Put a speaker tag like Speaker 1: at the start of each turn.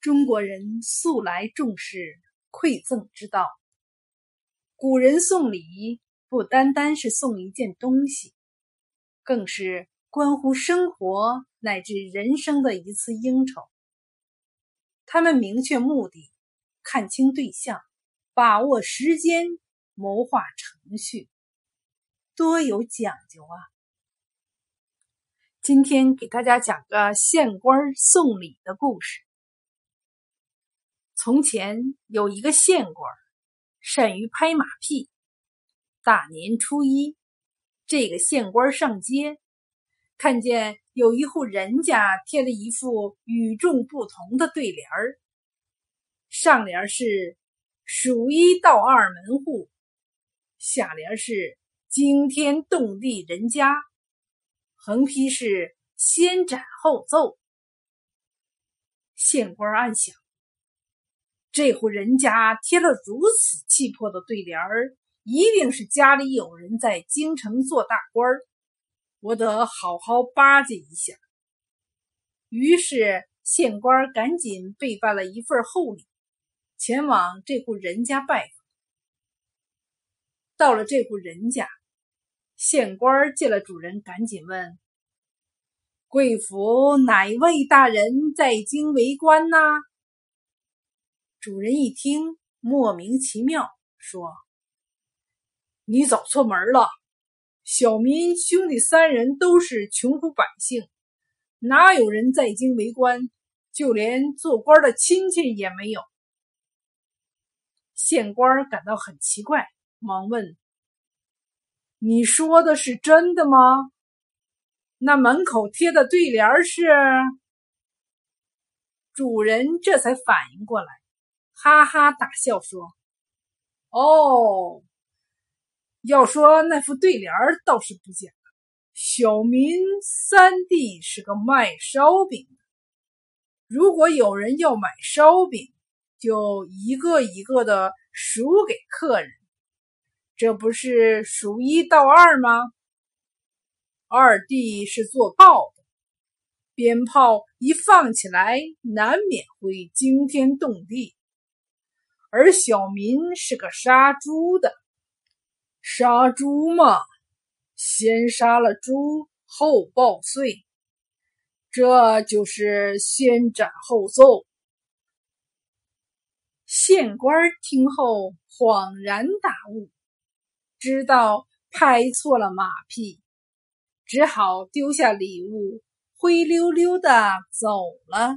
Speaker 1: 中国人素来重视馈赠之道，古人送礼不单单是送一件东西，更是关乎生活乃至人生的一次应酬。他们明确目的，看清对象，把握时间，谋划程序，多有讲究啊！今天给大家讲个县官送礼的故事。从前有一个县官，善于拍马屁。大年初一，这个县官上街，看见有一户人家贴了一副与众不同的对联儿。上联是“数一到二门户”，下联是“惊天动地人家”，横批是“先斩后奏”。县官暗想。这户人家贴了如此气魄的对联儿，一定是家里有人在京城做大官儿，我得好好巴结一下。于是县官赶紧备办了一份厚礼，前往这户人家拜访。到了这户人家，县官见了主人，赶紧问：“贵府哪位大人在京为官呢？”主人一听，莫名其妙，说：“你走错门了。小民兄弟三人都是穷苦百姓，哪有人在京为官？就连做官的亲戚也没有。”县官感到很奇怪，忙问：“你说的是真的吗？那门口贴的对联是？”主人这才反应过来。哈哈大笑说：“哦，要说那副对联倒是不假。小民三弟是个卖烧饼的，如果有人要买烧饼，就一个一个的数给客人，这不是数一到二吗？二弟是做炮的，鞭炮一放起来，难免会惊天动地。”而小民是个杀猪的，杀猪嘛，先杀了猪后报岁，这就是先斩后奏。县官听后恍然大悟，知道拍错了马屁，只好丢下礼物，灰溜溜的走了。